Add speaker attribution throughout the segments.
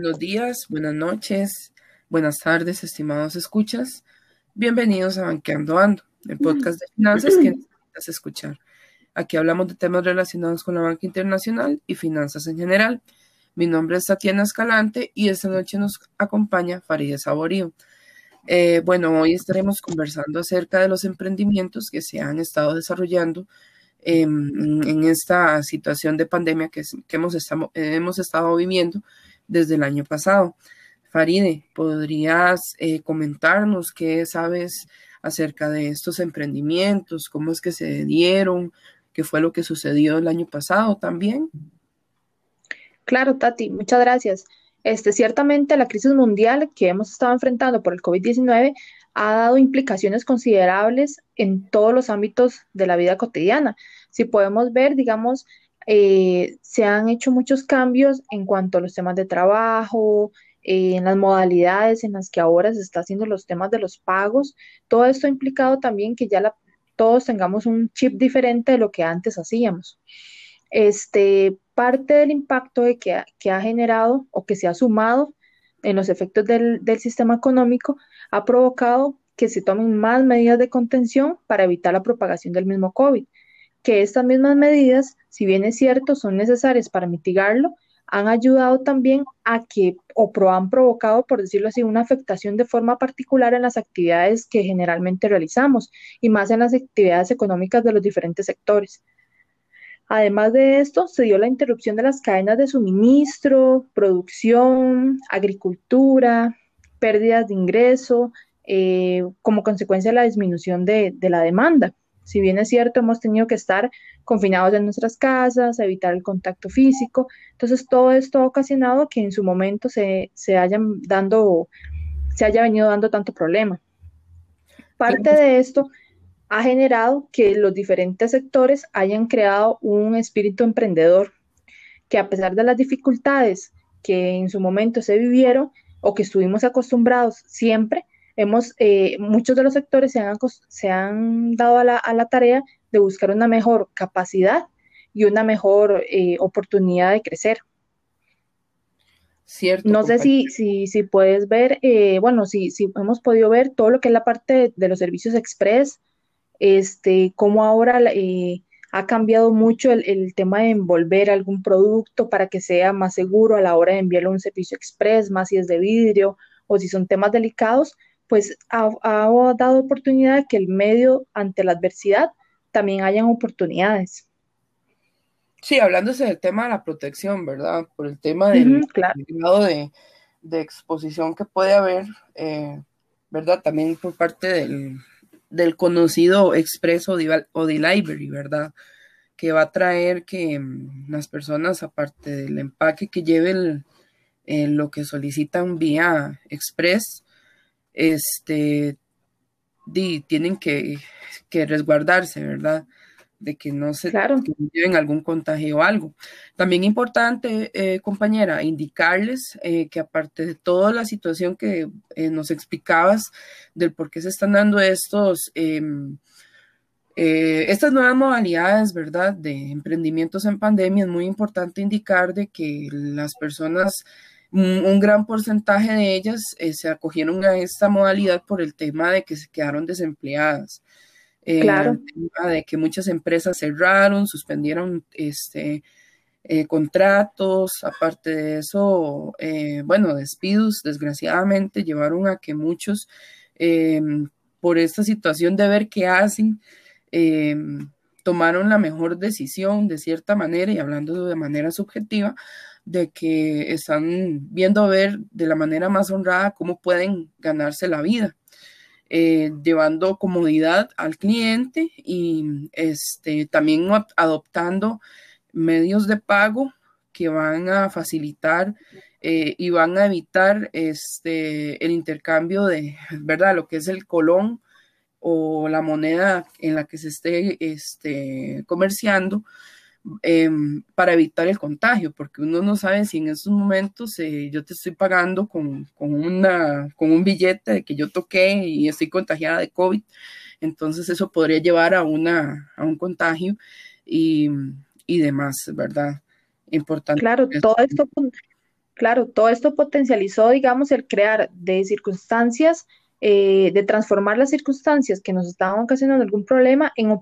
Speaker 1: buenos días, buenas noches, buenas tardes, estimados escuchas. Bienvenidos a Banqueando Ando, el podcast de finanzas que necesitas escuchar. Aquí hablamos de temas relacionados con la banca internacional y finanzas en general. Mi nombre es Tatiana Escalante y esta noche nos acompaña Farideh Saborío. Eh, bueno, hoy estaremos conversando acerca de los emprendimientos que se han estado desarrollando en esta situación de pandemia que, hemos, hemos estado viviendo desde el año pasado. Faride, ¿podrías eh, comentarnos qué sabes acerca de estos emprendimientos? ¿Cómo es que se dieron? ¿Qué fue lo que sucedió el año pasado también?
Speaker 2: Claro, Tati, muchas gracias. Este, ciertamente la crisis mundial que hemos estado enfrentando por el COVID-19 ha dado implicaciones considerables en todos los ámbitos de la vida cotidiana. Si podemos ver, digamos, eh, se han hecho muchos cambios en cuanto a los temas de trabajo, eh, en las modalidades en las que ahora se está haciendo los temas de los pagos. Todo esto ha implicado también que ya todos tengamos un chip diferente de lo que antes hacíamos. Este, parte del impacto de que, ha generado o que se ha sumado en los efectos del, del sistema económico ha provocado que se tomen más medidas de contención para evitar la propagación del mismo COVID que estas mismas medidas, si bien es cierto, son necesarias para mitigarlo, han ayudado también a que, o han provocado, por decirlo así, una afectación de forma particular en las actividades que generalmente realizamos y más en las actividades económicas de los diferentes sectores. Además de esto, se dio la interrupción de las cadenas de suministro, producción, agricultura, pérdidas de ingreso, eh, como consecuencia de la disminución de la demanda. Si bien es cierto, hemos tenido que estar confinados en nuestras casas, evitar el contacto físico. Entonces, todo esto ha ocasionado que en su momento se, hayan dando, se haya venido dando tanto problema. Parte de esto ha generado que los diferentes sectores hayan creado un espíritu emprendedor, que a pesar de las dificultades que en su momento se vivieron o que estuvimos acostumbrados siempre, hemos, eh, muchos de los sectores se han, se han dado a la, a la, tarea de buscar una mejor capacidad y una mejor eh, oportunidad de crecer. Cierto, no sé si, si, si, puedes ver, eh, bueno, si, si hemos podido ver todo lo que es la parte de, los servicios express, este, cómo ahora ha cambiado mucho el, el, tema de envolver algún producto para que sea más seguro a la hora de enviarlo a un servicio express, más si es de vidrio o si son temas delicados, pues ha, dado oportunidad que el medio ante la adversidad también hayan oportunidades.
Speaker 1: Sí, hablándose del tema de la protección, ¿verdad? Por el tema del grado de, exposición que puede haber, eh, ¿verdad? También por parte del, conocido Expreso o de Library, ¿verdad? Que va a traer que mm, las personas, aparte del empaque que lleve lo que solicitan vía Express, este, tienen que, resguardarse, ¿verdad? De que no se lleven algún contagio o algo. También importante, eh, compañera, indicarles eh, que aparte de toda la situación que eh, nos explicabas del por qué se están dando estos, em, estas nuevas modalidades, ¿verdad? De emprendimientos en pandemia, es muy importante indicar de que las personas un, gran porcentaje de ellas eh, se acogieron a esta modalidad por el tema de que se quedaron desempleadas. Eh, claro. de que muchas empresas cerraron, suspendieron este, eh, contratos, aparte de eso, bueno, despidos, desgraciadamente, llevaron a que muchos, por esta situación de ver qué hacen, tomaron la mejor decisión de cierta manera y hablando de manera subjetiva, de que están viendo ver de la manera más honrada cómo pueden ganarse la vida, eh, llevando comodidad al cliente y este, también adoptando medios de pago que van a facilitar eh, y van a evitar este, el intercambio de, ¿verdad? Lo que es el colón o la moneda en la que se esté este, comerciando Em, para evitar el contagio, porque uno no sabe si en esos momentos eh, yo te estoy pagando con, una, con un billete de que yo toqué y estoy contagiada de COVID, entonces eso podría llevar a, una, a un contagio y, y demás, ¿verdad? Importante.
Speaker 2: Claro, todo esto, Claro, todo esto potencializó, digamos, el crear de circunstancias, eh, de transformar las circunstancias que nos estaban ocasionando algún problema en,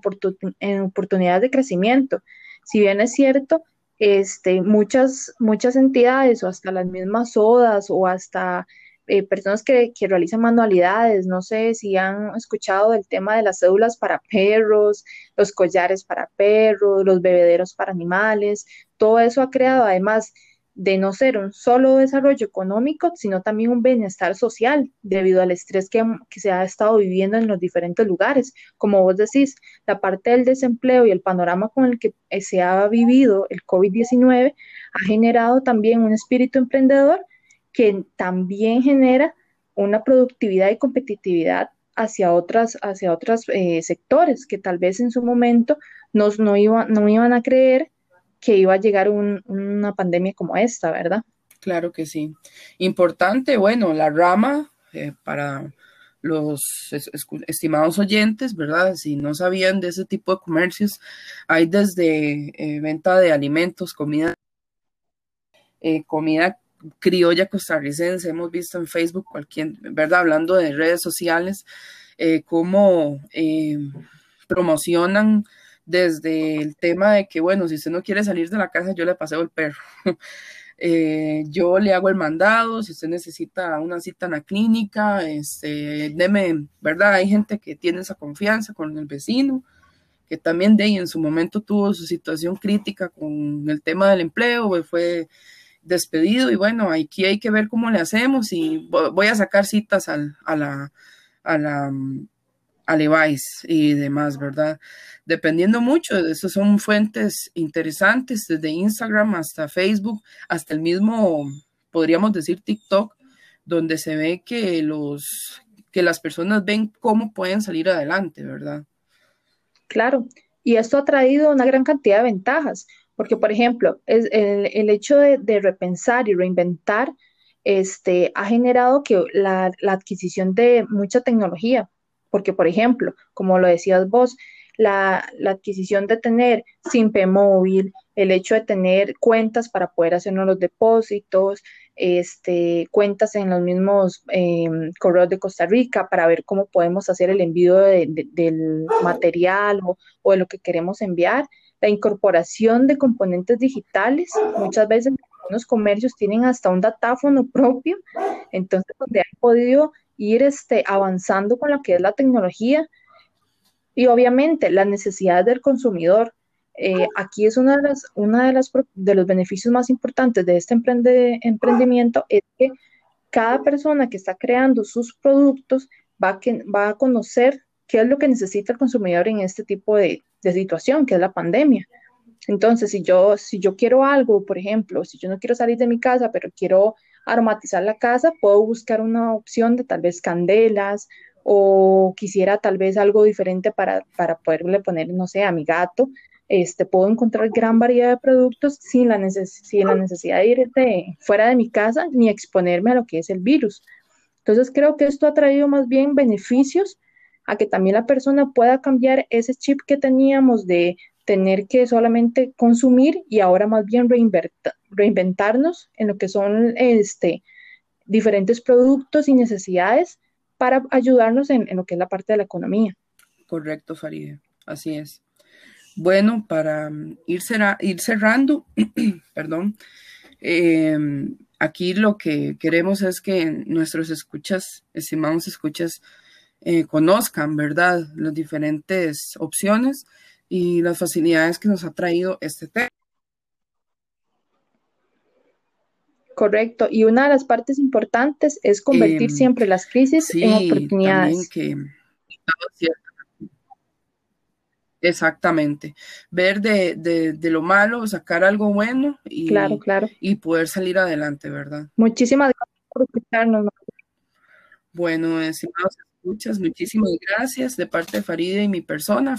Speaker 2: en oportunidades de crecimiento. Si bien es cierto, este, muchas, muchas entidades o hasta las mismas sodas o hasta eh, personas que, que, realizan manualidades, no sé si han escuchado del tema de las cédulas para perros, los collares para perros, los bebederos para animales, todo eso ha creado además de no ser un solo desarrollo económico, sino también un bienestar social debido al estrés que, se ha estado viviendo en los diferentes lugares. Como vos decís, la parte del desempleo y el panorama con el que eh, se ha vivido el COVID-19 ha generado también un espíritu emprendedor que también genera una productividad y competitividad hacia otras, hacia otros eh, sectores que tal vez en su momento nos, no, no iban a creer que iba a llegar una pandemia como esta, ¿verdad?
Speaker 1: Claro que sí. Importante, bueno, la rama eh, para los estimados oyentes, ¿verdad? Si no sabían de ese tipo de comercios, hay desde eh, venta de alimentos, comida, eh, comida criolla costarricense, hemos visto en Facebook, cualquier, ¿verdad? Hablando de redes sociales, cómo promocionan desde el tema de que, bueno, si usted no quiere salir de la casa, yo le paseo el perro. Eh, yo le hago el mandado, si usted necesita una cita en la clínica, este, deme, ¿verdad? Hay gente que tiene esa confianza con el vecino, que también de ahí en su momento tuvo su situación crítica con el tema del empleo, pues fue despedido y bueno, aquí hay que ver cómo le hacemos y voy a sacar citas a la, a la a Levi's y demás, ¿verdad? Dependiendo mucho, de eso son fuentes interesantes, desde Instagram hasta Facebook, hasta el mismo, podríamos decir, TikTok, donde se ve que los que las personas ven cómo pueden salir adelante, ¿verdad?
Speaker 2: Claro, y esto ha traído una gran cantidad de ventajas, porque, por ejemplo, es el, hecho de, repensar y reinventar este, ha generado que la, la adquisición de mucha tecnología, porque, por ejemplo, como lo decías vos, la, adquisición de tener SIMPE móvil, el hecho de tener cuentas para poder hacernos los depósitos, este, cuentas en los mismos em, correos de Costa Rica para ver cómo podemos hacer el envío del material o, o, de lo que queremos enviar. La incorporación de componentes digitales, muchas veces algunos comercios tienen hasta un datáfono propio, entonces donde han podido ir este, avanzando con lo que es la tecnología y obviamente la necesidad del consumidor. Eh, aquí es una de las, una de las de los beneficios más importantes de este emprendimiento es que cada persona que está creando sus productos va, que, va a conocer qué es lo que necesita el consumidor en este tipo de, de situación, que es la pandemia. Entonces, si yo, si yo quiero algo, por ejemplo, si yo no quiero salir de mi casa, pero quiero aromatizar la casa, puedo buscar una opción de tal vez candelas o quisiera tal vez algo diferente para, para poderle poner, no sé, a mi gato. Este, puedo encontrar gran variedad de productos sin la, sin la necesidad de ir fuera de mi casa ni exponerme a lo que es el virus. Entonces creo que esto ha traído más bien beneficios a que también la persona pueda cambiar ese chip que teníamos de tener que solamente consumir y ahora más bien reinventarnos en lo que son este, diferentes productos y necesidades para ayudarnos en, lo que es la parte de la economía.
Speaker 1: Correcto, Faride, así es. Bueno, para ir, ir cerrando, perdón, em, aquí lo que queremos es que nuestros escuchas, estimados escuchas, eh, conozcan, ¿verdad?, las diferentes opciones y las facilidades que nos ha traído este tema.
Speaker 2: Correcto, y una de las partes importantes es convertir em, siempre las crisis en oportunidades.
Speaker 1: exactamente, ver de, lo malo, sacar algo bueno y,
Speaker 2: claro, claro.
Speaker 1: y poder salir adelante, ¿verdad?
Speaker 2: Muchísimas gracias por escucharnos.
Speaker 1: Bueno, estimados muchas, muchísimas gracias de parte de Faride y mi persona.